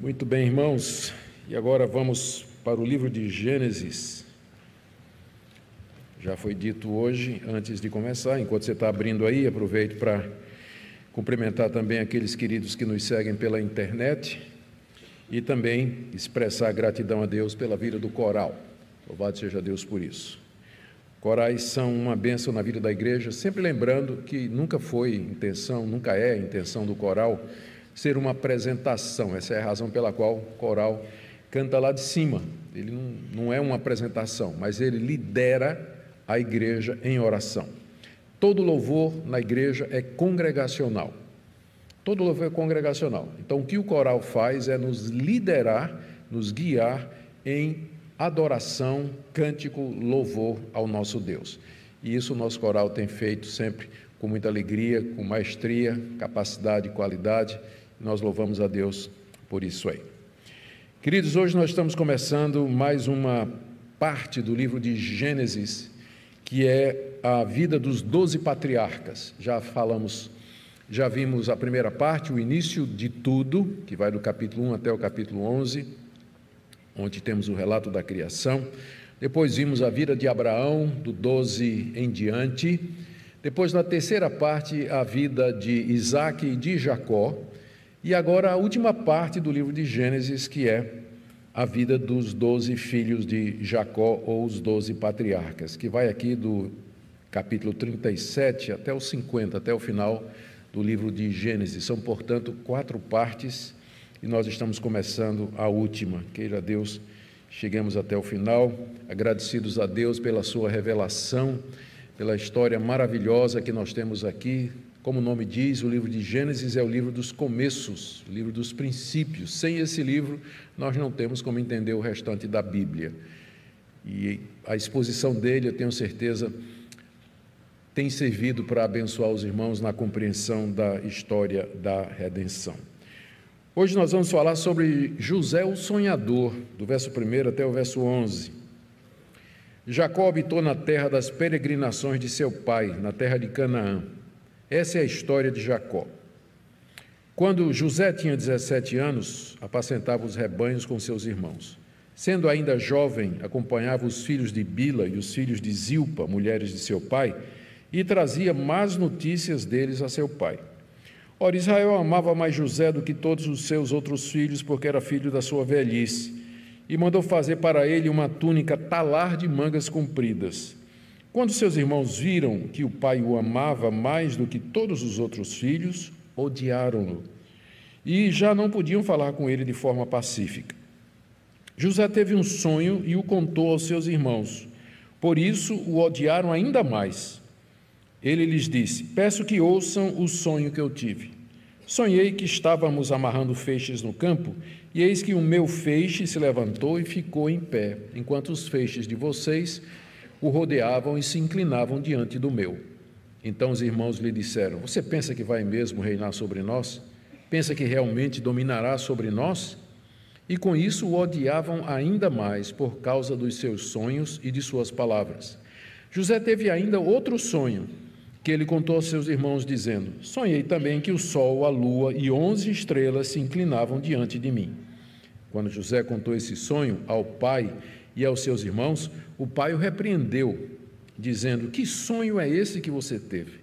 Muito bem, irmãos, e agora vamos para o livro de Gênesis. Já foi dito hoje, antes de começar, enquanto você está abrindo aí, aproveito para cumprimentar também aqueles queridos que nos seguem pela internet e também expressar gratidão a Deus pela vida do coral. Louvado seja Deus por isso. Corais são uma bênção na vida da igreja, sempre lembrando que nunca foi intenção, nunca é intenção do coral ser uma apresentação. Essa é a razão pela qual o coral canta lá de cima. Ele não, não é uma apresentação, mas ele lidera a igreja em oração. Todo louvor na igreja é congregacional. Todo louvor é congregacional. Então, o que o coral faz é nos liderar, nos guiar em adoração, cântico, louvor ao nosso Deus. E isso o nosso coral tem feito sempre com muita alegria, com maestria, capacidade e qualidade. Nós louvamos a Deus por isso aí. Queridos, hoje nós estamos começando mais uma parte do livro de Gênesis, que é a vida dos doze patriarcas. Já falamos, já vimos a primeira parte, o início de tudo, que vai do capítulo 1 até o capítulo 11, onde temos o relato da criação. Depois vimos a vida de Abraão, do 12 em diante. Depois, na terceira parte, a vida de Isaac e de Jacó. E agora a última parte do livro de Gênesis, que é a vida dos doze filhos de Jacó, ou os doze patriarcas, que vai aqui do capítulo 37 até o 50, até o final do livro de Gênesis. São, portanto, quatro partes e nós estamos começando a última. Queira Deus, chegamos até o final, agradecidos a Deus pela sua revelação, pela história maravilhosa que nós temos aqui como o nome diz, o livro de Gênesis é o livro dos começos, o livro dos princípios. Sem esse livro, nós não temos como entender o restante da Bíblia. E a exposição dele, eu tenho certeza, tem servido para abençoar os irmãos na compreensão da história da redenção. Hoje nós vamos falar sobre José o sonhador, do verso 1 até o verso 11. Jacó habitou na terra das peregrinações de seu pai, na terra de Canaã. Essa é a história de Jacó. Quando José tinha 17 anos, apacentava os rebanhos com seus irmãos. Sendo ainda jovem, acompanhava os filhos de Bila e os filhos de Zilpa, mulheres de seu pai, e trazia más notícias deles a seu pai. Ora, Israel amava mais José do que todos os seus outros filhos, porque era filho da sua velhice, e mandou fazer para ele uma túnica talar de mangas compridas. Quando seus irmãos viram que o pai o amava mais do que todos os outros filhos, odiaram-no e já não podiam falar com ele de forma pacífica. José teve um sonho e o contou aos seus irmãos. Por isso o odiaram ainda mais. Ele lhes disse: Peço que ouçam o sonho que eu tive. Sonhei que estávamos amarrando feixes no campo, e eis que o meu feixe se levantou e ficou em pé, enquanto os feixes de vocês o rodeavam e se inclinavam diante do meu. Então os irmãos lhe disseram: Você pensa que vai mesmo reinar sobre nós? Pensa que realmente dominará sobre nós? E com isso o odiavam ainda mais por causa dos seus sonhos e de suas palavras. José teve ainda outro sonho que ele contou aos seus irmãos, dizendo: Sonhei também que o sol, a lua e onze estrelas se inclinavam diante de mim. Quando José contou esse sonho ao pai e aos seus irmãos, o pai o repreendeu, dizendo: Que sonho é esse que você teve?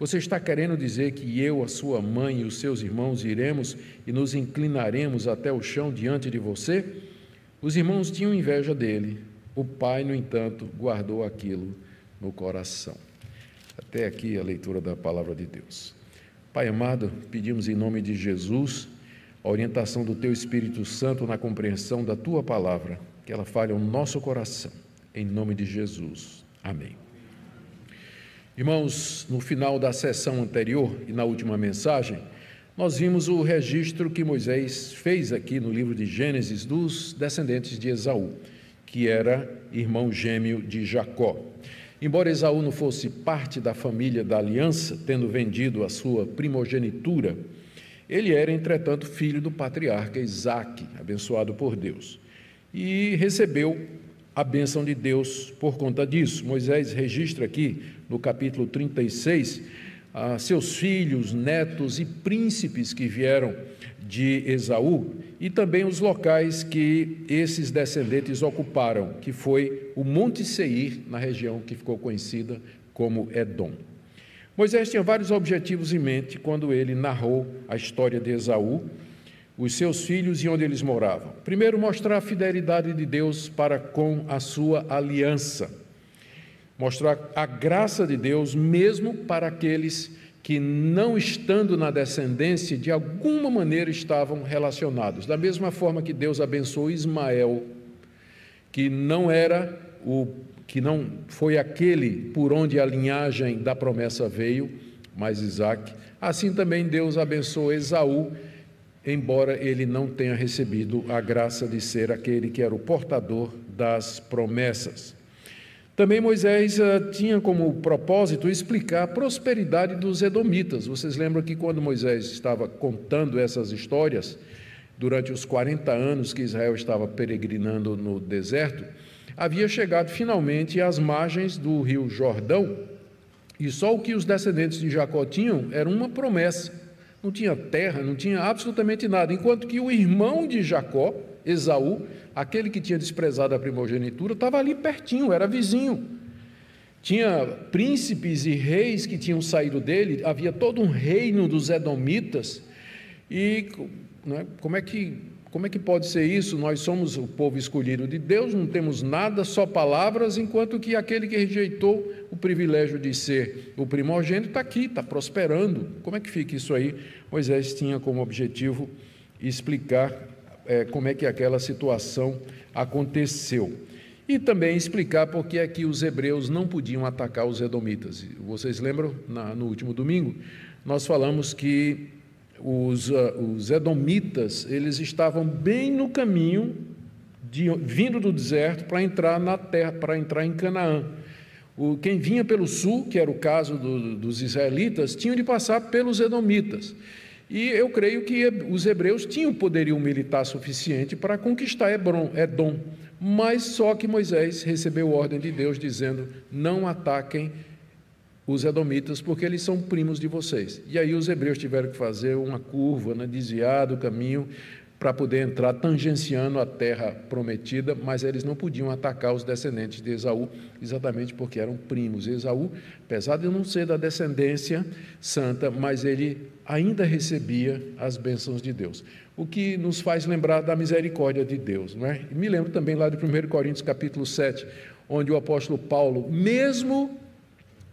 Você está querendo dizer que eu, a sua mãe e os seus irmãos iremos e nos inclinaremos até o chão diante de você? Os irmãos tinham inveja dele. O pai, no entanto, guardou aquilo no coração. Até aqui a leitura da palavra de Deus. Pai amado, pedimos em nome de Jesus a orientação do teu Espírito Santo na compreensão da tua palavra que ela fale ao nosso coração, em nome de Jesus. Amém. Irmãos, no final da sessão anterior e na última mensagem, nós vimos o registro que Moisés fez aqui no livro de Gênesis dos descendentes de Esaú, que era irmão gêmeo de Jacó. Embora Esaú não fosse parte da família da aliança, tendo vendido a sua primogenitura, ele era, entretanto, filho do patriarca Isaque, abençoado por Deus e recebeu a bênção de Deus por conta disso. Moisés registra aqui no capítulo 36 ah, seus filhos, netos e príncipes que vieram de Esaú, e também os locais que esses descendentes ocuparam, que foi o Monte Seir, na região que ficou conhecida como Edom. Moisés tinha vários objetivos em mente quando ele narrou a história de Esaú, os seus filhos e onde eles moravam. Primeiro, mostrar a fidelidade de Deus para com a sua aliança. Mostrar a graça de Deus mesmo para aqueles que, não estando na descendência, de alguma maneira estavam relacionados. Da mesma forma que Deus abençoou Ismael, que não era o que não foi aquele por onde a linhagem da promessa veio, mas Isaac. Assim também Deus abençoou Esaú, embora ele não tenha recebido a graça de ser aquele que era o portador das promessas. Também Moisés uh, tinha como propósito explicar a prosperidade dos edomitas. Vocês lembram que quando Moisés estava contando essas histórias, durante os 40 anos que Israel estava peregrinando no deserto, havia chegado finalmente às margens do rio Jordão, e só o que os descendentes de Jacó tinham era uma promessa. Não tinha terra, não tinha absolutamente nada, enquanto que o irmão de Jacó, Esaú, aquele que tinha desprezado a primogenitura, estava ali pertinho, era vizinho. Tinha príncipes e reis que tinham saído dele, havia todo um reino dos Edomitas. E né, como, é que, como é que pode ser isso? Nós somos o povo escolhido de Deus, não temos nada, só palavras, enquanto que aquele que rejeitou o privilégio de ser o primogênito está aqui, está prosperando. Como é que fica isso aí? Moisés tinha como objetivo explicar é, como é que aquela situação aconteceu. E também explicar por que é que os hebreus não podiam atacar os edomitas. Vocês lembram, na, no último domingo, nós falamos que os, uh, os edomitas, eles estavam bem no caminho, de, vindo do deserto para entrar na terra, para entrar em Canaã. O, quem vinha pelo sul, que era o caso do, dos israelitas, tinham de passar pelos edomitas. E eu creio que os hebreus tinham poderio militar suficiente para conquistar Hebron, Edom, mas só que Moisés recebeu ordem de Deus dizendo: não ataquem os edomitas, porque eles são primos de vocês. E aí os hebreus tiveram que fazer uma curva, né, desviar do caminho para poder entrar tangenciando a terra prometida, mas eles não podiam atacar os descendentes de Esaú, exatamente porque eram primos. Esaú, apesar de não ser da descendência santa, mas ele ainda recebia as bênçãos de Deus. O que nos faz lembrar da misericórdia de Deus, não é? Me lembro também lá de 1 Coríntios capítulo 7, onde o apóstolo Paulo, mesmo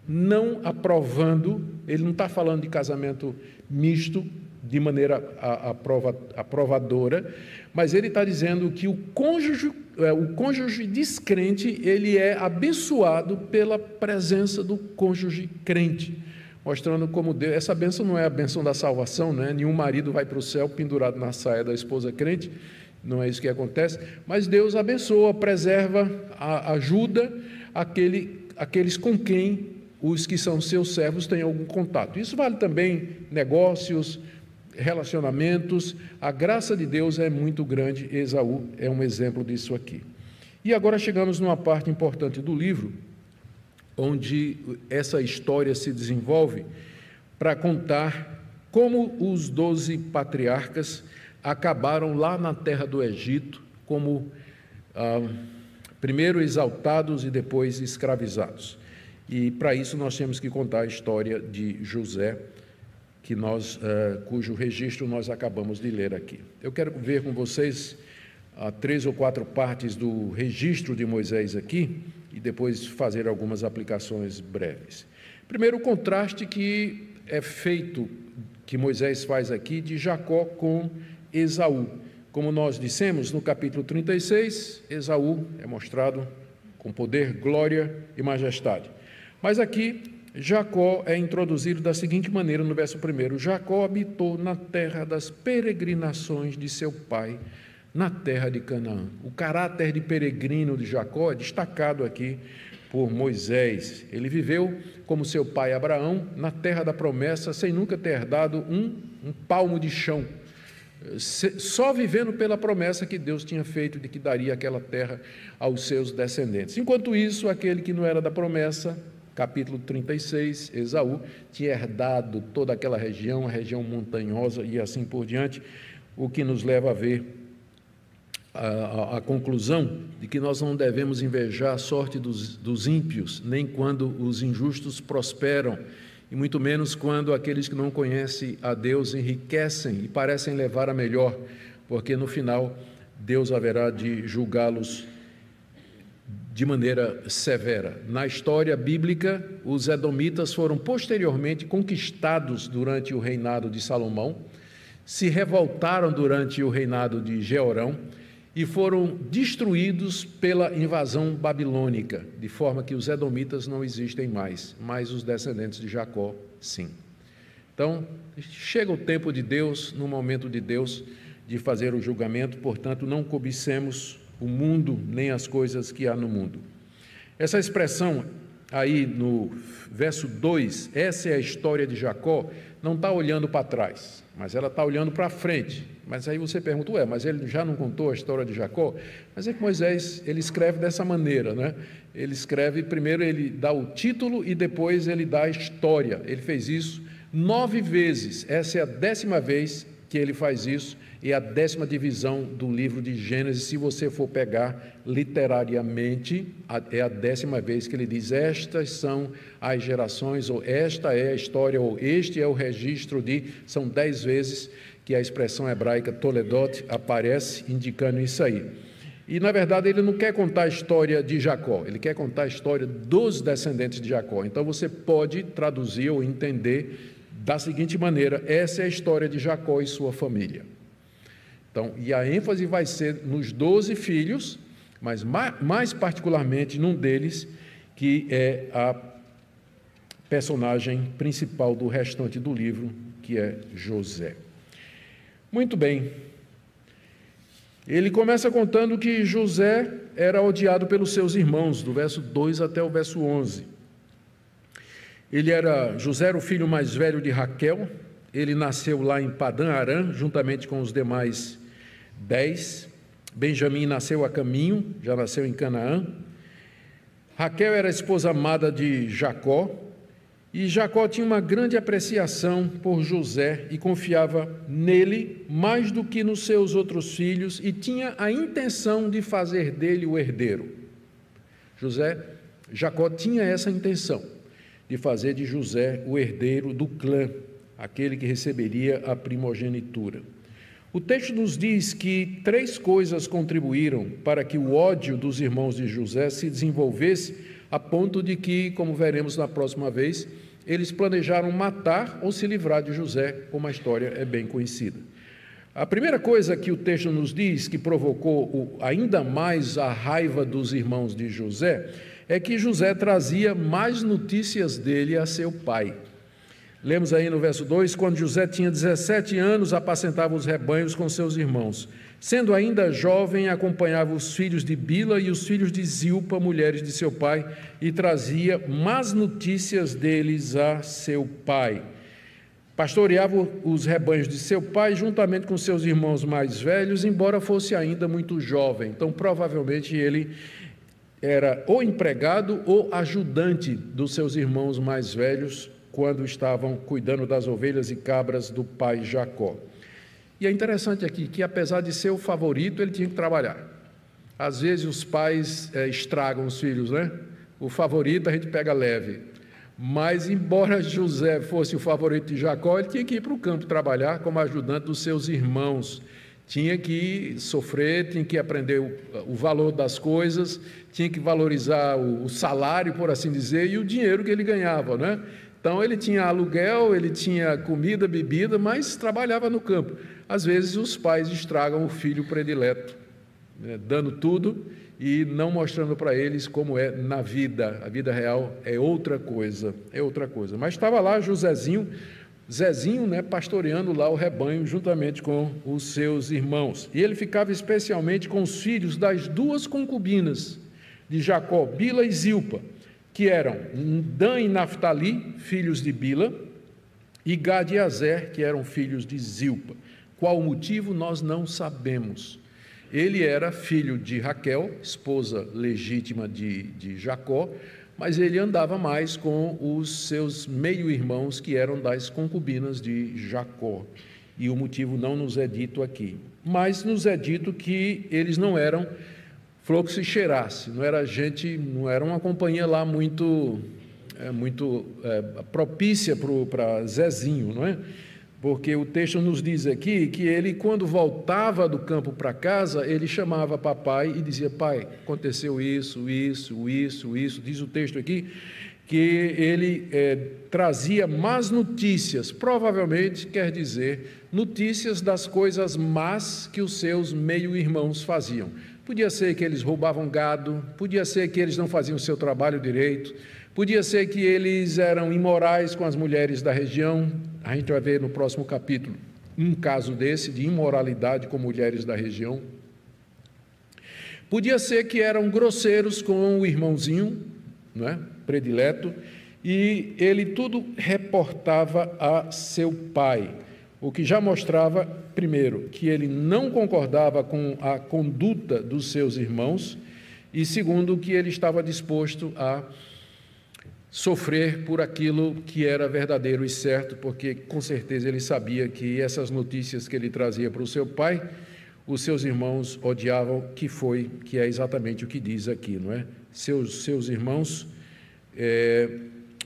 não aprovando, ele não está falando de casamento misto, de maneira aprova, aprovadora, mas ele está dizendo que o cônjuge, é, o cônjuge descrente, ele é abençoado pela presença do cônjuge crente, mostrando como Deus, essa benção não é a benção da salvação, né? nenhum marido vai para o céu pendurado na saia da esposa crente, não é isso que acontece, mas Deus abençoa, preserva, ajuda aquele, aqueles com quem os que são seus servos têm algum contato. Isso vale também negócios, relacionamentos, a graça de Deus é muito grande, Esaú é um exemplo disso aqui. E agora chegamos numa parte importante do livro, onde essa história se desenvolve para contar como os doze patriarcas acabaram lá na terra do Egito, como ah, primeiro exaltados e depois escravizados. E para isso nós temos que contar a história de José que nós, uh, cujo registro nós acabamos de ler aqui. Eu quero ver com vocês uh, três ou quatro partes do registro de Moisés aqui e depois fazer algumas aplicações breves. Primeiro, o contraste que é feito, que Moisés faz aqui, de Jacó com Esaú. Como nós dissemos no capítulo 36, Esaú é mostrado com poder, glória e majestade. Mas aqui Jacó é introduzido da seguinte maneira no verso 1: Jacó habitou na terra das peregrinações de seu pai, na terra de Canaã. O caráter de peregrino de Jacó é destacado aqui por Moisés. Ele viveu como seu pai Abraão na terra da promessa, sem nunca ter herdado um, um palmo de chão, só vivendo pela promessa que Deus tinha feito de que daria aquela terra aos seus descendentes. Enquanto isso, aquele que não era da promessa capítulo 36, Esaú tinha herdado toda aquela região, a região montanhosa e assim por diante, o que nos leva a ver a, a, a, conclusão de que nós não devemos invejar a sorte dos, dos ímpios, nem quando os injustos prosperam, e muito menos quando aqueles que não conhecem a Deus enriquecem e parecem levar a melhor, porque no final Deus haverá de julgá-los de maneira severa. Na história bíblica, os edomitas foram posteriormente conquistados durante o reinado de Salomão, se revoltaram durante o reinado de Jeorão e foram destruídos pela invasão babilônica, de forma que os edomitas não existem mais, mas os descendentes de Jacó, sim. Então, chega o tempo de Deus, no momento de Deus, de fazer o julgamento, portanto, não cobicemos o mundo nem as coisas que há no mundo. Essa expressão aí no verso 2, essa é a história de Jacó, não está olhando para trás, mas ela está olhando para frente. Mas aí você pergunta, ué, mas ele já não contou a história de Jacó? Mas é que Moisés, ele escreve dessa maneira, né? Ele escreve, primeiro ele dá o título e depois ele dá a história. Ele fez isso nove vezes, essa é a décima vez que ele faz isso, e a décima divisão do livro de Gênesis, se você for pegar literariamente, é a décima vez que ele diz: Estas são as gerações, ou esta é a história, ou este é o registro de. São dez vezes que a expressão hebraica Toledot aparece, indicando isso aí. E na verdade ele não quer contar a história de Jacó, ele quer contar a história dos descendentes de Jacó. Então você pode traduzir ou entender da seguinte maneira: essa é a história de Jacó e sua família. Então, e a ênfase vai ser nos doze filhos, mas mais particularmente num deles, que é a personagem principal do restante do livro, que é José. Muito bem. Ele começa contando que José era odiado pelos seus irmãos, do verso 2 até o verso 11. Ele era José era o filho mais velho de Raquel. Ele nasceu lá em Padã Arã, juntamente com os demais dez. Benjamim nasceu a caminho, já nasceu em Canaã. Raquel era a esposa amada de Jacó. E Jacó tinha uma grande apreciação por José e confiava nele mais do que nos seus outros filhos e tinha a intenção de fazer dele o herdeiro. José, Jacó tinha essa intenção de fazer de José o herdeiro do clã, aquele que receberia a primogenitura. O texto nos diz que três coisas contribuíram para que o ódio dos irmãos de José se desenvolvesse a ponto de que, como veremos na próxima vez, eles planejaram matar ou se livrar de José, como a história é bem conhecida. A primeira coisa que o texto nos diz que provocou ainda mais a raiva dos irmãos de José é que José trazia mais notícias dele a seu pai. Lemos aí no verso 2: quando José tinha 17 anos, apacentava os rebanhos com seus irmãos. Sendo ainda jovem, acompanhava os filhos de Bila e os filhos de Zilpa, mulheres de seu pai, e trazia más notícias deles a seu pai. Pastoreava os rebanhos de seu pai juntamente com seus irmãos mais velhos, embora fosse ainda muito jovem. Então, provavelmente ele era ou empregado ou ajudante dos seus irmãos mais velhos quando estavam cuidando das ovelhas e cabras do pai Jacó. E é interessante aqui que, apesar de ser o favorito, ele tinha que trabalhar. Às vezes os pais é, estragam os filhos, né? O favorito a gente pega leve. Mas, embora José fosse o favorito de Jacó, ele tinha que ir para o campo trabalhar como ajudante dos seus irmãos tinha que sofrer, tinha que aprender o, o valor das coisas, tinha que valorizar o, o, salário, por assim dizer, e o dinheiro que ele ganhava, né? Então ele tinha aluguel, ele tinha comida, bebida, mas trabalhava no campo. Às vezes os pais estragam o filho predileto, né? dando tudo e não mostrando para eles como é na vida. A vida real é outra coisa, é outra coisa. Mas estava lá Josézinho Zezinho, né, pastoreando lá o rebanho juntamente com os seus irmãos. E ele ficava especialmente com os filhos das duas concubinas de Jacó, Bila e Zilpa, que eram Dan e Naphtali, filhos de Bila, e Gad e Azer, que eram filhos de Zilpa. Qual o motivo nós não sabemos. Ele era filho de Raquel, esposa legítima de, de Jacó, mas ele andava mais com os seus meio-irmãos que eram das concubinas de Jacó. e o motivo não nos é dito aqui. Mas nos é dito que eles não eram fluxo e cheirasse, não era gente, não era uma companhia lá muito, é, muito é, propícia para Zezinho, não é? Porque o texto nos diz aqui que ele, quando voltava do campo para casa, ele chamava papai e dizia: Pai, aconteceu isso, isso, isso, isso. Diz o texto aqui que ele é, trazia más notícias, provavelmente quer dizer notícias das coisas más que os seus meio-irmãos faziam. Podia ser que eles roubavam gado, podia ser que eles não faziam o seu trabalho direito, podia ser que eles eram imorais com as mulheres da região. A gente vai ver no próximo capítulo um caso desse, de imoralidade com mulheres da região. Podia ser que eram grosseiros com o irmãozinho, não é? predileto, e ele tudo reportava a seu pai o que já mostrava, primeiro, que ele não concordava com a conduta dos seus irmãos, e segundo, que ele estava disposto a sofrer por aquilo que era verdadeiro e certo, porque com certeza ele sabia que essas notícias que ele trazia para o seu pai, os seus irmãos odiavam, que foi, que é exatamente o que diz aqui, não é? Seus, seus irmãos é,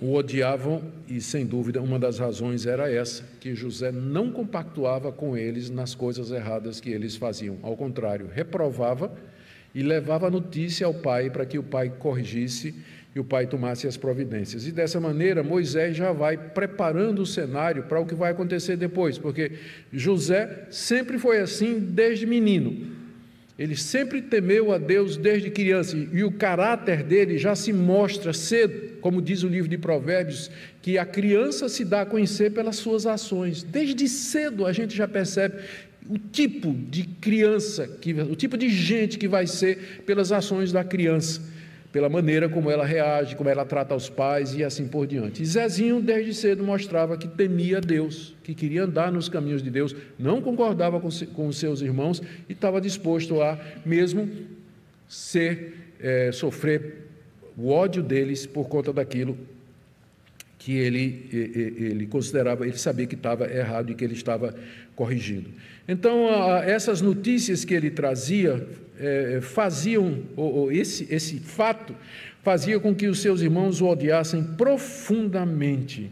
o odiavam e, sem dúvida, uma das razões era essa, que José não compactuava com eles nas coisas erradas que eles faziam. Ao contrário, reprovava e levava a notícia ao pai para que o pai corrigisse e o pai tomasse as providências. E dessa maneira, Moisés já vai preparando o cenário para o que vai acontecer depois, porque José sempre foi assim desde menino. Ele sempre temeu a Deus desde criança e o caráter dele já se mostra cedo, como diz o livro de Provérbios, que a criança se dá a conhecer pelas suas ações. Desde cedo a gente já percebe o tipo de criança, que, o tipo de gente que vai ser pelas ações da criança pela maneira como ela reage, como ela trata os pais e assim por diante. E Zezinho, desde cedo, mostrava que temia Deus, que queria andar nos caminhos de Deus, não concordava com, os seus irmãos e estava disposto a mesmo ser, é, sofrer o ódio deles por conta daquilo que ele, ele considerava, ele sabia que estava errado e que ele estava corrigindo. Então, essas notícias que ele trazia é, faziam, ou, esse, esse fato fazia com que os seus irmãos o odiassem profundamente,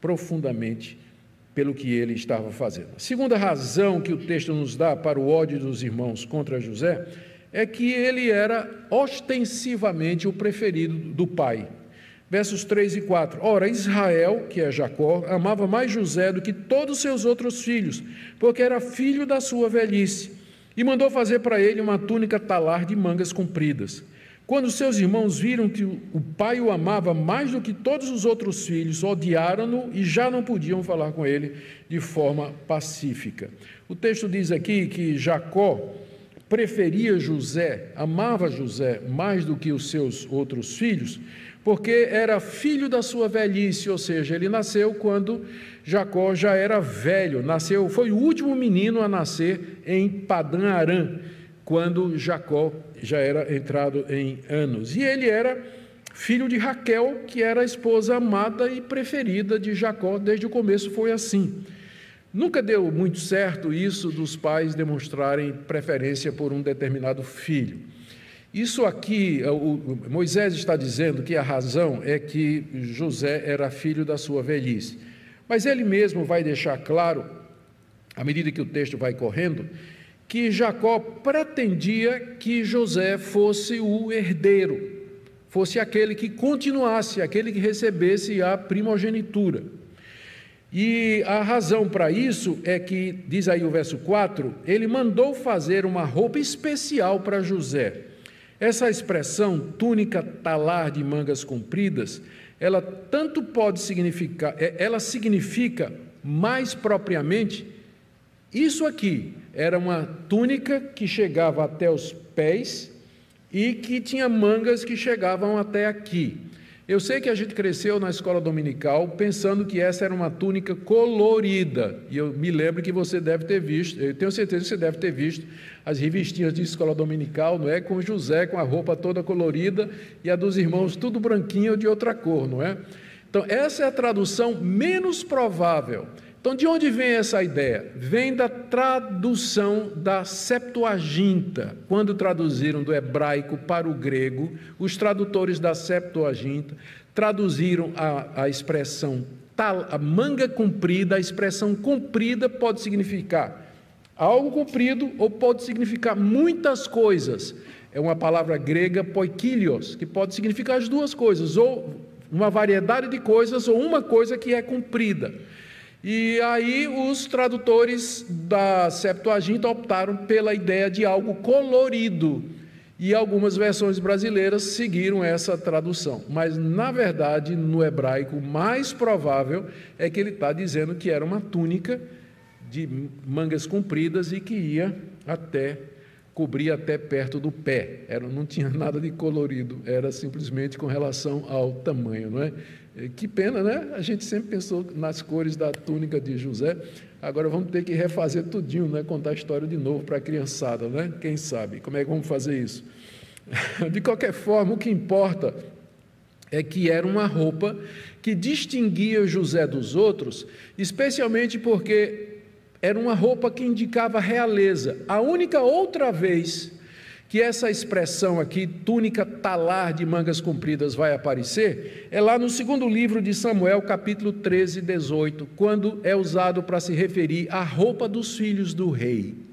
profundamente pelo que ele estava fazendo. A segunda razão que o texto nos dá para o ódio dos irmãos contra José é que ele era ostensivamente o preferido do pai. Versos 3 e 4. Ora, Israel, que é Jacó, amava mais José do que todos os seus outros filhos, porque era filho da sua velhice e mandou fazer para ele uma túnica talar de mangas compridas. Quando seus irmãos viram que o pai o amava mais do que todos os outros filhos, odiaram-no e já não podiam falar com ele de forma pacífica. O texto diz aqui que Jacó preferia José, amava José mais do que os seus outros filhos, porque era filho da sua velhice, ou seja, ele nasceu quando Jacó já era velho, nasceu, foi o último menino a nascer em Padã Arã, quando Jacó já era entrado em anos. E ele era filho de Raquel, que era a esposa amada e preferida de Jacó, desde o começo foi assim. Nunca deu muito certo isso dos pais demonstrarem preferência por um determinado filho. Isso aqui, o, Moisés está dizendo que a razão é que José era filho da sua velhice. Mas ele mesmo vai deixar claro, à medida que o texto vai correndo, que Jacó pretendia que José fosse o herdeiro, fosse aquele que continuasse, aquele que recebesse a primogenitura. E a razão para isso é que, diz aí o verso 4, ele mandou fazer uma roupa especial para José. Essa expressão, túnica talar de mangas compridas, ela tanto pode significar, é, ela significa mais propriamente isso aqui. Era uma túnica que chegava até os pés e que tinha mangas que chegavam até aqui. Eu sei que a gente cresceu na escola dominical pensando que essa era uma túnica colorida, e eu me lembro que você deve ter visto, eu tenho certeza que você deve ter visto as revistinhas de escola dominical, não é? Com José com a roupa toda colorida e a dos irmãos tudo branquinho ou de outra cor, não é? Então, essa é a tradução menos provável. Então, de onde vem essa ideia? Vem da tradução da Septuaginta. Quando traduziram do hebraico para o grego, os tradutores da Septuaginta traduziram a, a expressão tal, a manga comprida, a expressão comprida pode significar algo comprido ou pode significar muitas coisas. É uma palavra grega poikilios, que pode significar as duas coisas, ou uma variedade de coisas, ou uma coisa que é comprida. E aí os tradutores da Septuaginta optaram pela ideia de algo colorido. E algumas versões brasileiras seguiram essa tradução. Mas, na verdade, no hebraico, o mais provável é que ele está dizendo que era uma túnica de mangas compridas e que ia até cobria até perto do pé. Era, não tinha nada de colorido, era simplesmente com relação ao tamanho, não é? Que pena, né? A gente sempre pensou nas cores da túnica de José. Agora vamos ter que refazer tudinho, né? Contar a história de novo para a criançada, né? Quem sabe? Como é que vamos fazer isso? De qualquer forma, o que importa é que era uma roupa que distinguia José dos outros, especialmente porque era uma roupa que indicava realeza. A única outra vez que essa expressão aqui, túnica talar de mangas compridas, vai aparecer, é lá no segundo livro de Samuel, capítulo 13, 18, quando é usado para se referir à roupa dos filhos do rei.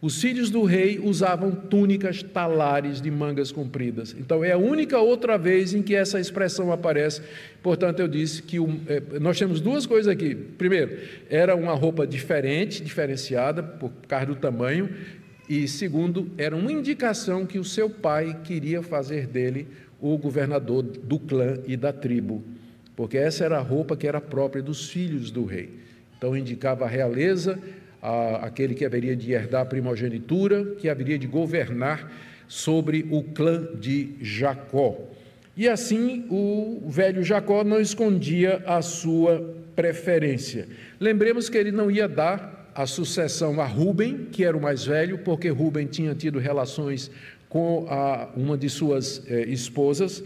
Os filhos do rei usavam túnicas talares de mangas compridas. Então, é a única outra vez em que essa expressão aparece. Portanto, eu disse que é, nós temos duas coisas aqui. Primeiro, era uma roupa diferente, diferenciada por causa do tamanho. E segundo, era uma indicação que o seu pai queria fazer dele o governador do clã e da tribo. Porque essa era a roupa que era própria dos filhos do rei. Então, indicava a realeza, a, aquele que haveria de herdar a primogenitura, que haveria de governar sobre o clã de Jacó. E assim o velho Jacó não escondia a sua preferência. Lembremos que ele não ia dar a sucessão a Ruben, que era o mais velho, porque Ruben tinha tido relações com a, uma de suas eh, esposas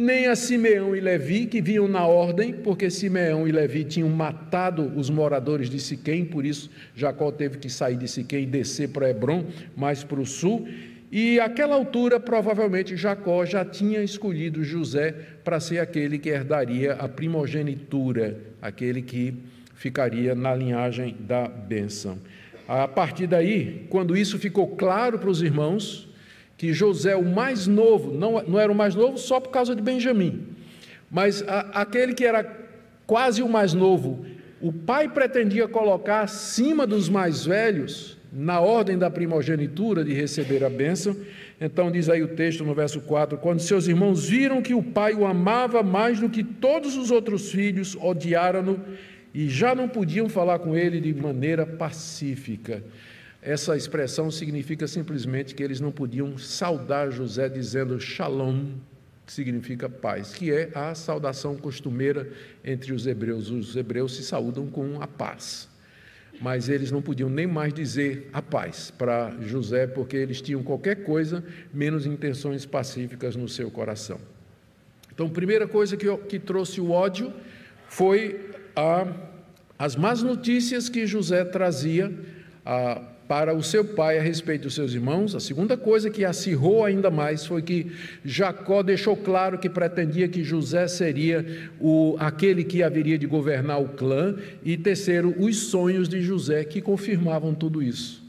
nem a Simeão e Levi, que vinham na ordem, porque Simeão e Levi tinham matado os moradores de Siquém, por isso Jacó teve que sair de Siquém e descer para Hebron, mais para o sul. E àquela altura, provavelmente Jacó já tinha escolhido José para ser aquele que herdaria a primogenitura, aquele que ficaria na linhagem da bênção. A partir daí, quando isso ficou claro para os irmãos, que José, o mais novo, não, não era o mais novo só por causa de Benjamim, mas a, aquele que era quase o mais novo, o pai pretendia colocar acima dos mais velhos, na ordem da primogenitura de receber a bênção. Então, diz aí o texto no verso 4: Quando seus irmãos viram que o pai o amava mais do que todos os outros filhos, odiaram-no e já não podiam falar com ele de maneira pacífica. Essa expressão significa simplesmente que eles não podiam saudar José dizendo shalom, que significa paz, que é a saudação costumeira entre os hebreus. Os hebreus se saúdam com a paz. Mas eles não podiam nem mais dizer a paz para José, porque eles tinham qualquer coisa menos intenções pacíficas no seu coração. Então, primeira coisa que, que trouxe o ódio foi a, as más notícias que José trazia a, para o seu pai a respeito dos seus irmãos. A segunda coisa que acirrou ainda mais foi que Jacó deixou claro que pretendia que José seria o, aquele que haveria de governar o clã. E terceiro, os sonhos de José que confirmavam tudo isso.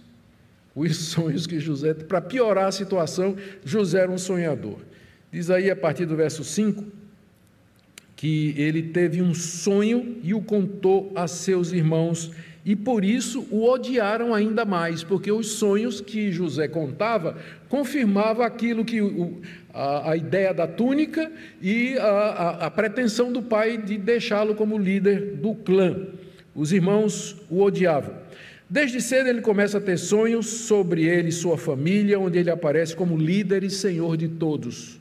Os sonhos que José, para piorar a situação, José era um sonhador. Diz aí a partir do verso 5 que ele teve um sonho e o contou a seus irmãos e por isso o odiaram ainda mais, porque os sonhos que José contava confirmava aquilo que o, a, a, ideia da túnica e a, a, a pretensão do pai de deixá-lo como líder do clã. Os irmãos o odiavam. Desde cedo ele começa a ter sonhos sobre ele e sua família, onde ele aparece como líder e senhor de todos.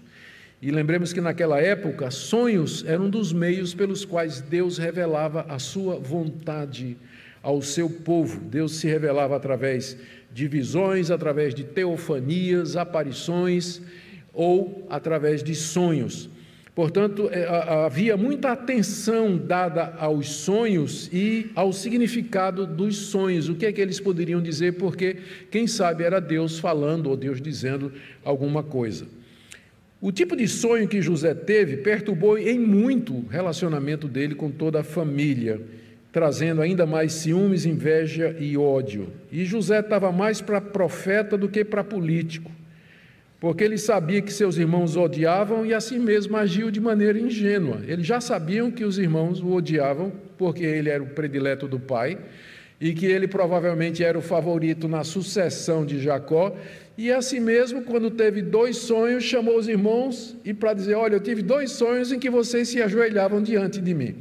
E lembremos que naquela época, sonhos eram um dos meios pelos quais Deus revelava a sua vontade ao seu povo. Deus se revelava através de visões, através de teofanias, aparições ou através de sonhos. Portanto, é, havia muita atenção dada aos sonhos e ao significado dos sonhos. O que é que eles poderiam dizer? Porque, quem sabe, era Deus falando ou Deus dizendo alguma coisa. O tipo de sonho que José teve perturbou em muito o relacionamento dele com toda a família, trazendo ainda mais ciúmes, inveja e ódio. E José estava mais para profeta do que para político porque ele sabia que seus irmãos odiavam e assim mesmo agiu de maneira ingênua. Eles já sabiam que os irmãos o odiavam, porque ele era o predileto do pai e que ele provavelmente era o favorito na sucessão de Jacó. E assim mesmo, quando teve dois sonhos, chamou os irmãos e para dizer: Olha, eu tive dois sonhos em que vocês se ajoelhavam diante de mim.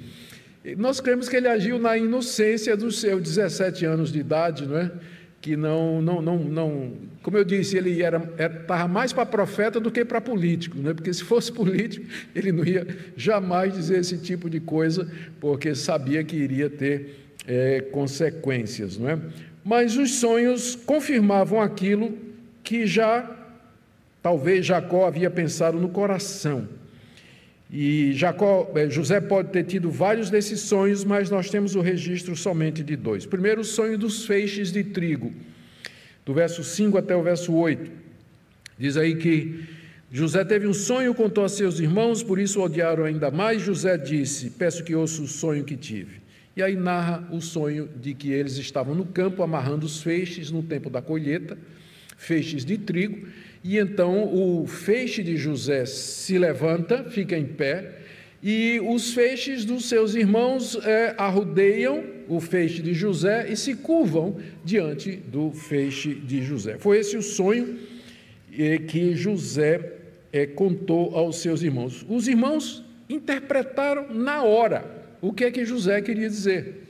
nós cremos que ele agiu na inocência dos seus 17 anos de idade, não é? que não, não, não, não, como eu disse, ele era estava mais para profeta do que para político, né? porque se fosse político, ele não ia jamais dizer esse tipo de coisa, porque sabia que iria ter é, consequências. Não é? Mas os sonhos confirmavam aquilo que já, talvez Jacó havia pensado no coração. E Jacó, eh, José pode ter tido vários desses sonhos, mas nós temos o registro somente de dois. Primeiro, o sonho dos feixes de trigo, do verso 5 até o verso 8. Diz aí que José teve um sonho, contou a seus irmãos, por isso o odiaram ainda mais. José disse: Peço que ouça o sonho que tive. E aí narra o sonho de que eles estavam no campo amarrando os feixes no tempo da colheita, feixes de trigo, e então o feixe de José se levanta, fica em pé, e os feixes dos seus irmãos é, arrudeiam o feixe de José e se curvam diante do feixe de José. Foi esse o sonho é, que José é, contou aos seus irmãos. Os irmãos interpretaram na hora o que é que José queria dizer.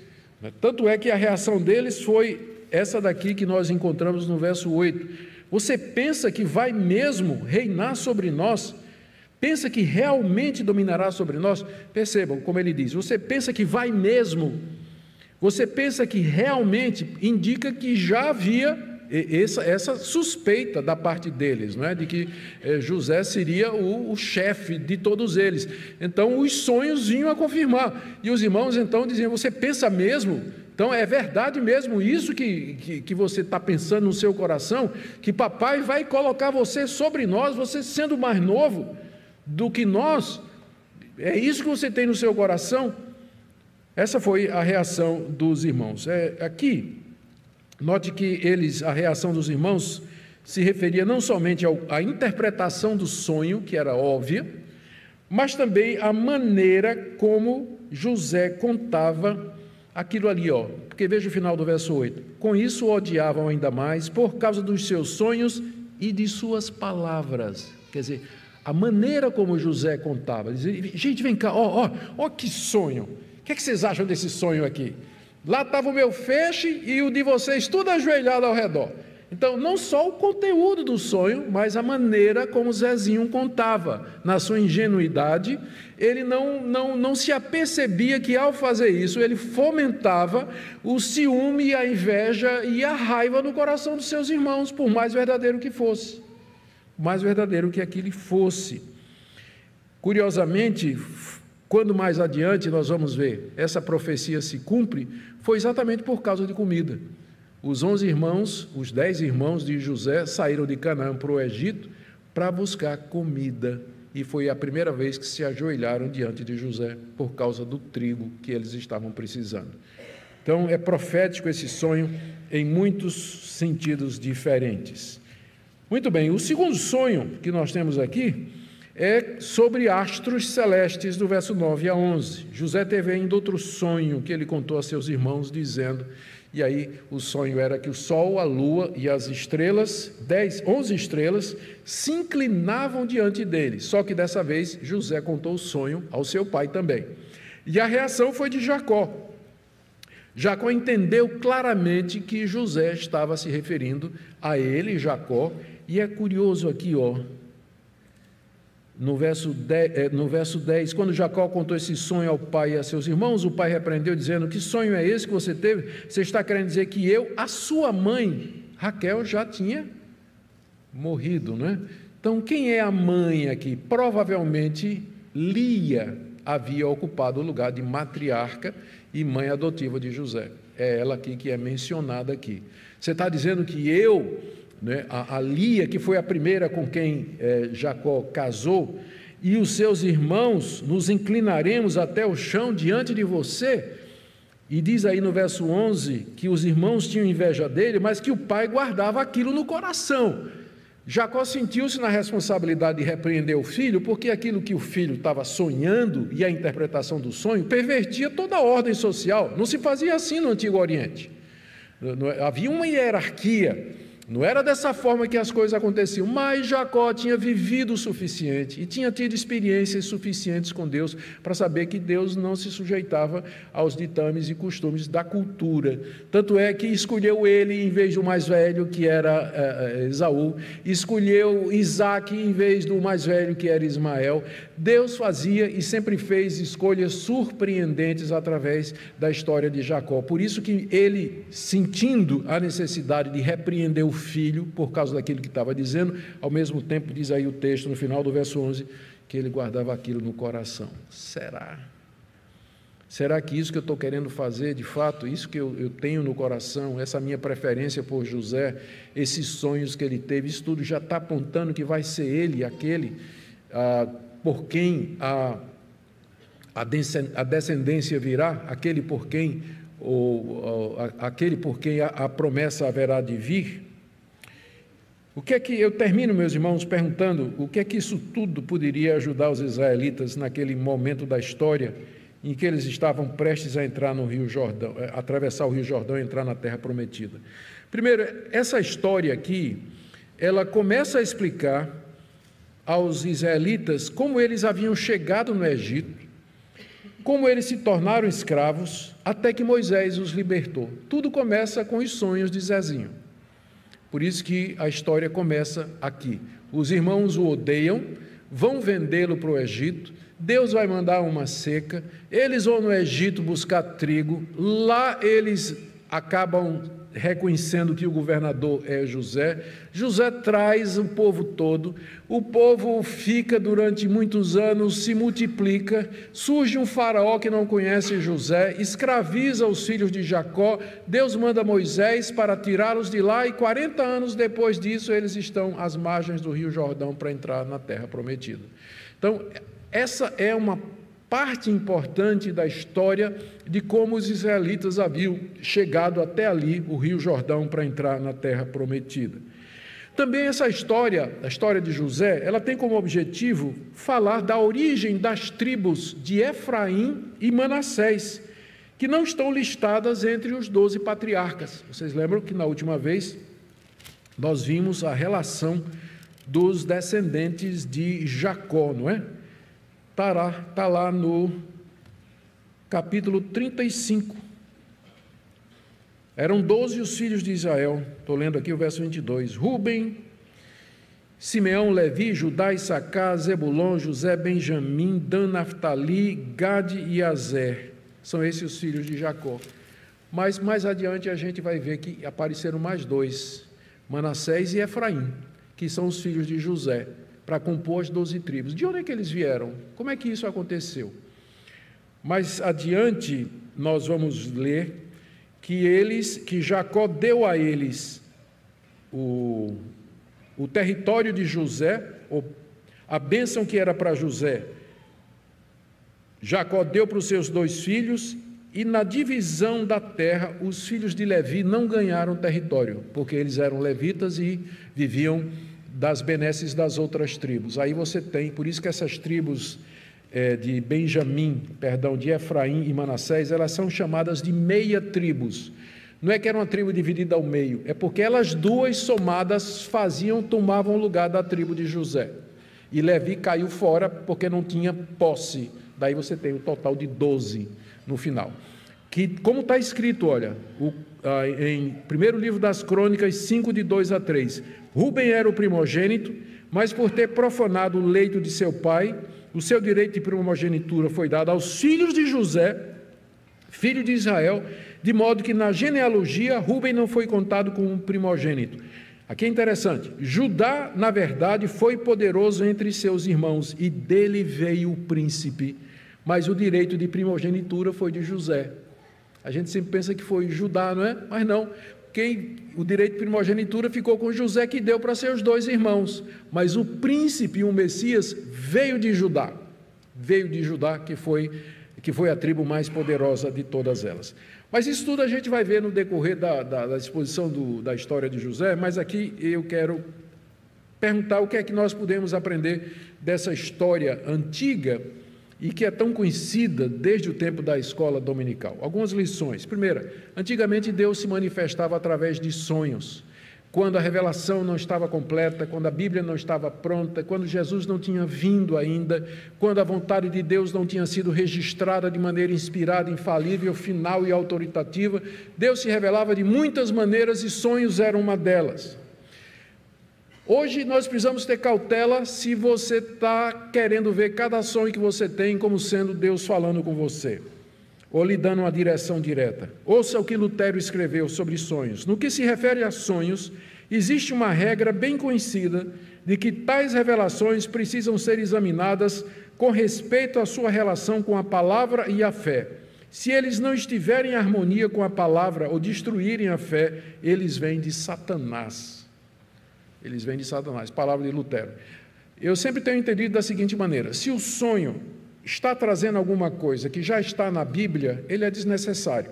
Tanto é que a reação deles foi essa daqui que nós encontramos no verso 8. Você pensa que vai mesmo reinar sobre nós? Pensa que realmente dominará sobre nós? Percebam como ele diz: você pensa que vai mesmo? Você pensa que realmente indica que já havia essa, essa suspeita da parte deles, não é? de que eh, José seria o, o chefe de todos eles. Então os sonhos vinham a confirmar. E os irmãos então diziam: Você pensa mesmo então é verdade mesmo isso que, que, que você está pensando no seu coração, que papai vai colocar você sobre nós, você sendo mais novo do que nós. É isso que você tem no seu coração? Essa foi a reação dos irmãos. É, aqui, note que eles, a reação dos irmãos se referia não somente à interpretação do sonho, que era óbvia, mas também à maneira como José contava aquilo ali, ó, porque veja o final do verso 8. Com isso o odiavam ainda mais por causa dos seus sonhos e de suas palavras. Quer dizer, a maneira como José contava. Dizia, gente, vem cá, ó, ó, ó que sonho. O que, é que vocês acham desse sonho aqui? Lá estava o meu feixe e o de vocês tudo ajoelhado ao redor. Então, não só o conteúdo do sonho, mas a maneira como Zezinho contava. Na sua ingenuidade, ele não, não, não se apercebia que ao fazer isso, ele fomentava o ciúme, a inveja e a raiva no coração dos seus irmãos, por mais verdadeiro que fosse. Mais verdadeiro que aquele fosse. Curiosamente, quando mais adiante nós vamos ver essa profecia se cumpre, foi exatamente por causa de comida. Os onze irmãos, os dez irmãos de José, saíram de Canaã para o Egito para buscar comida. E foi a primeira vez que se ajoelharam diante de José por causa do trigo que eles estavam precisando. Então, é profético esse sonho em muitos sentidos diferentes. Muito bem, o segundo sonho que nós temos aqui é sobre astros celestes, do verso 9 a 11. José teve ainda outro sonho que ele contou a seus irmãos, dizendo e aí o sonho era que o sol, a lua e as estrelas, dez, onze estrelas, se inclinavam diante dele. Só que dessa vez José contou o sonho ao seu pai também. E a reação foi de Jacó. Jacó entendeu claramente que José estava se referindo a ele, Jacó, e é curioso aqui, ó, no verso, 10, eh, no verso 10, quando Jacó contou esse sonho ao pai e a seus irmãos, o pai repreendeu, dizendo: Que sonho é esse que você teve? Você está querendo dizer que eu, a sua mãe, Raquel, já tinha morrido, não é? Então, quem é a mãe aqui? Provavelmente Lia havia ocupado o lugar de matriarca e mãe adotiva de José. É ela aqui que é mencionada aqui. Você está dizendo que eu, né, a, a, Lia, que foi a primeira com quem é, Jacó casou, e os seus irmãos nos inclinaremos até o chão diante de você? E diz aí no verso 11 que os irmãos tinham inveja dele, mas que o pai guardava aquilo no coração. Jacó sentiu-se na responsabilidade de repreender o filho, porque aquilo que o filho estava sonhando e a interpretação do sonho pervertia toda a ordem social. Não se fazia assim no Antigo Oriente. Havia uma hierarquia não era dessa forma que as coisas aconteciam, mas Jacó tinha vivido o suficiente e tinha tido experiências suficientes com Deus para saber que Deus não se sujeitava aos ditames e costumes da cultura. Tanto é que escolheu ele em vez do mais velho, que era é, Esaú, escolheu Isaac em vez do mais velho, que era Ismael. Deus fazia e sempre fez escolhas surpreendentes através da história de Jacó. Por isso que ele, sentindo a necessidade de repreender o filho por causa daquilo que estava dizendo, ao mesmo tempo diz aí o texto no final do verso 11 que ele guardava aquilo no coração. Será? Será que isso que eu estou querendo fazer, de fato, isso que eu, eu, tenho no coração, essa minha preferência por José, esses sonhos que ele teve, isso tudo já está apontando que vai ser ele, aquele ah, por quem a, a descendência virá, aquele por quem, ou, ou aquele por quem a, a promessa haverá de vir? O que é que eu termino, meus irmãos, perguntando o que é que isso tudo poderia ajudar os israelitas naquele momento da história em que eles estavam prestes a entrar no Rio Jordão, eh, atravessar o Rio Jordão e entrar na terra prometida. Primeiro, essa história aqui, ela começa a explicar aos israelitas como eles haviam chegado no Egito, como eles se tornaram escravos, até que Moisés os libertou. Tudo começa com os sonhos de Zezinho. Por isso que a história começa aqui. Os irmãos o odeiam, vão vendê-lo para o Egito, Deus vai mandar uma seca, eles vão no Egito buscar trigo, lá eles acabam reconhecendo que o governador é José. José traz o povo todo, o povo fica durante muitos anos, se multiplica. Surge um faraó que não conhece José, escraviza os filhos de Jacó. Deus manda Moisés para tirá-los de lá, e 40 anos depois disso, eles estão às margens do Rio Jordão para entrar na terra prometida. Então, essa é uma parte importante da história de como os israelitas haviam chegado até ali, o Rio Jordão, para entrar na terra prometida. Também essa história, a história de José, ela tem como objetivo falar da origem das tribos de Efraim e Manassés, que não estão listadas entre os doze patriarcas. Vocês lembram que na última vez nós vimos a relação dos descendentes de Jacó, não é? Está lá, lá no capítulo 35. Eram doze os filhos de Israel. Estou lendo aqui o verso 22. Ruben, Simeão, Levi, Judá, Issacar, Zebulon, José, Benjamim, Dan, Naftali, Gade e Azer. São esses os filhos de Jacó. Mas mais adiante a gente vai ver que apareceram mais dois, Manassés e Efraim, que são os filhos de José para compor as doze tribos. De onde é que eles vieram? Como é que isso aconteceu? Mais adiante nós vamos ler que eles, que Jacó deu a eles o, o território de José, a bênção que era para José, Jacó deu para os seus dois filhos, e na divisão da terra, os filhos de Levi não ganharam território, porque eles eram levitas e viviam das benesses das outras tribos. Aí você tem, por isso que essas tribos é, de Benjamim, perdão, de Efraim e Manassés, elas são chamadas de meia tribos. Não é que era uma tribo dividida ao meio, é porque elas duas somadas faziam, tomavam o lugar da tribo de José. E Levi caiu fora porque não tinha posse. Daí você tem o total de 12 no final. Que, como está escrito, olha, o, ah, em primeiro livro das Crônicas, 5, de 2 a 3. Ruben era o primogênito, mas por ter profanado o leito de seu pai, o seu direito de primogenitura foi dado aos filhos de José, filho de Israel, de modo que na genealogia Ruben não foi contado como um primogênito. Aqui é interessante: Judá, na verdade, foi poderoso entre seus irmãos e dele veio o príncipe, mas o direito de primogenitura foi de José. A gente sempre pensa que foi Judá, não é? Mas não. Quem, o direito de primogenitura ficou com José, que deu para seus dois irmãos. Mas o príncipe, o Messias, veio de Judá. Veio de Judá, que foi, que foi a tribo mais poderosa de todas elas. Mas isso tudo a gente vai ver no decorrer da, da, da exposição do, da história de José, mas aqui eu quero perguntar o que é que nós podemos aprender dessa história antiga e que é tão conhecida desde o tempo da escola dominical. Algumas lições. Primeira, antigamente Deus se manifestava através de sonhos quando a revelação não estava completa, quando a Bíblia não estava pronta, quando Jesus não tinha vindo ainda, quando a vontade de Deus não tinha sido registrada de maneira inspirada, infalível, final e autoritativa, Deus se revelava de muitas maneiras e sonhos eram uma delas. Hoje nós precisamos ter cautela se você está querendo ver cada sonho que você tem como sendo Deus falando com você ou lhe dando uma direção direta. Ouça o que Lutero escreveu sobre sonhos. No que se refere a sonhos, existe uma regra bem conhecida de que tais revelações precisam ser examinadas com respeito à sua relação com a palavra e a fé. Se eles não estiverem em harmonia com a palavra ou destruírem a fé, eles vêm de Satanás. Eles vêm de Satanás, palavra de Lutero. Eu sempre tenho entendido da seguinte maneira: se o sonho está trazendo alguma coisa que já está na Bíblia, ele é desnecessário.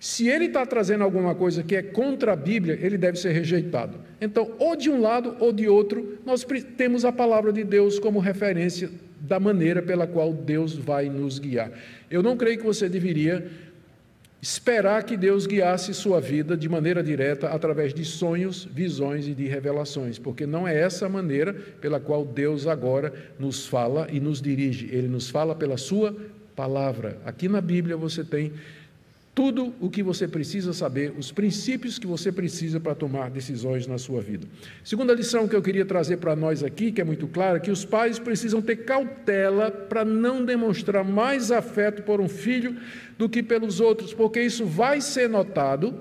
Se ele está trazendo alguma coisa que é contra a Bíblia, ele deve ser rejeitado. Então, ou de um lado ou de outro, nós temos a palavra de Deus como referência da maneira pela qual Deus vai nos guiar. Eu não creio que você deveria esperar que Deus guiasse sua vida de maneira direta através de sonhos, visões e de revelações, porque não é essa a maneira pela qual Deus agora nos fala e nos dirige. Ele nos fala pela sua palavra. Aqui na Bíblia você tem tudo o que você precisa saber, os princípios que você precisa para tomar decisões na sua vida. Segunda lição que eu queria trazer para nós aqui, que é muito clara, é que os pais precisam ter cautela para não demonstrar mais afeto por um filho do que pelos outros, porque isso vai ser notado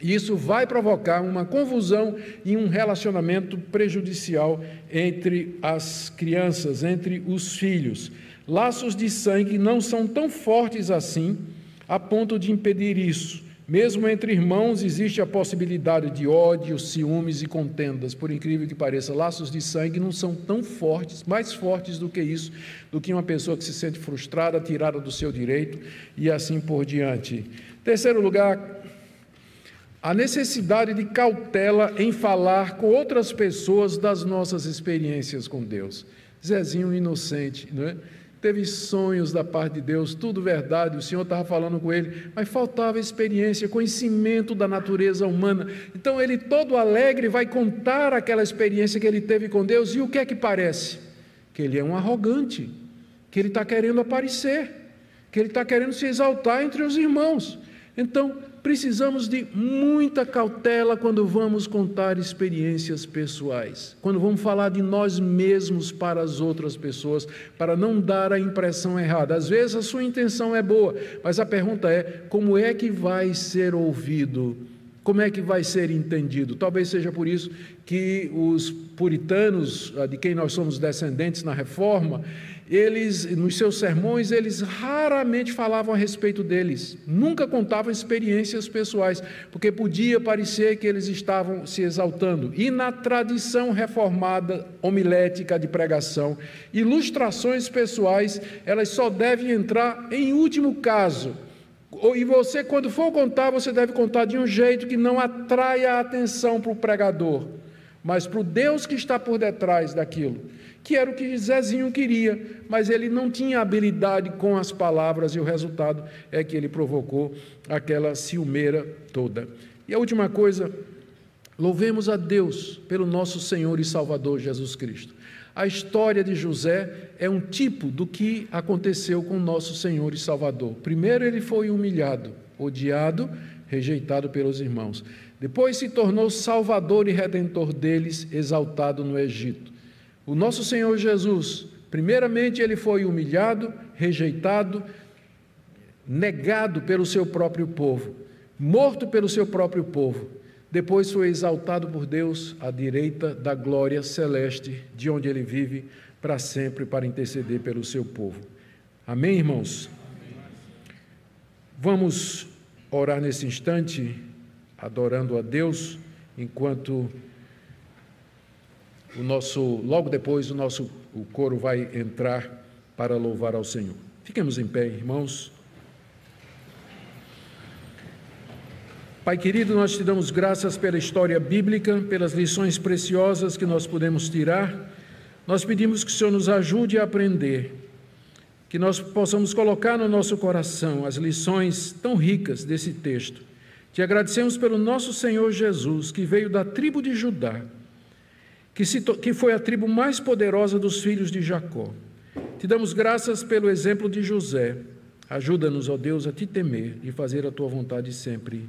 e isso vai provocar uma confusão e um relacionamento prejudicial entre as crianças, entre os filhos. Laços de sangue não são tão fortes assim a ponto de impedir isso. Mesmo entre irmãos existe a possibilidade de ódio, ciúmes e contendas. Por incrível que pareça, laços de sangue não são tão fortes, mais fortes do que isso, do que uma pessoa que se sente frustrada, tirada do seu direito e assim por diante. Terceiro lugar, a necessidade de cautela em falar com outras pessoas das nossas experiências com Deus. Zezinho inocente, não é? Teve sonhos da parte de Deus, tudo verdade, o Senhor estava falando com ele, mas faltava experiência, conhecimento da natureza humana. Então ele, todo alegre, vai contar aquela experiência que ele teve com Deus, e o que é que parece? Que ele é um arrogante, que ele está querendo aparecer, que ele está querendo se exaltar entre os irmãos. Então, precisamos de muita cautela quando vamos contar experiências pessoais, quando vamos falar de nós mesmos para as outras pessoas, para não dar a impressão errada. Às vezes a sua intenção é boa, mas a pergunta é: como é que vai ser ouvido? Como é que vai ser entendido? Talvez seja por isso que os puritanos, ah, de quem nós somos descendentes na reforma, eles, nos seus sermões, eles raramente falavam a respeito deles, nunca contavam experiências pessoais, porque podia parecer que eles estavam se exaltando. E na tradição reformada homilética de pregação, ilustrações pessoais, elas só devem entrar em último caso. E você, quando for contar, você deve contar de um jeito que não atraia a atenção para o pregador, mas para o Deus que está por detrás daquilo que era o que Zezinho queria, mas ele não tinha habilidade com as palavras e o resultado é que ele provocou aquela ciumeira toda. E a última coisa, louvemos a Deus pelo nosso Senhor e Salvador Jesus Cristo. A história de José é um tipo do que aconteceu com nosso Senhor e Salvador. Primeiro ele foi humilhado, odiado, rejeitado pelos irmãos. Depois se tornou salvador e redentor deles, exaltado no Egito. O nosso Senhor Jesus, primeiramente, ele foi humilhado, rejeitado, negado pelo seu próprio povo, morto pelo seu próprio povo. Depois foi exaltado por Deus à direita da glória celeste, de onde ele vive para sempre para interceder pelo seu povo. Amém, irmãos? Vamos orar nesse instante, adorando a Deus, enquanto o nosso, logo depois o nosso o coro vai entrar para louvar ao Senhor. Fiquemos em pé, irmãos. Pai querido, nós te damos graças pela história bíblica, pelas lições preciosas que nós podemos tirar. Nós pedimos que o Senhor nos ajude a aprender, que nós possamos colocar no nosso coração as lições tão ricas desse texto. Te agradecemos pelo nosso Senhor Jesus, que veio da tribo de Judá que, se, que foi a tribo mais poderosa dos filhos de Jacó. Te damos graças pelo exemplo de José. Ajuda-nos, ó Deus, a te temer e fazer a tua vontade sempre,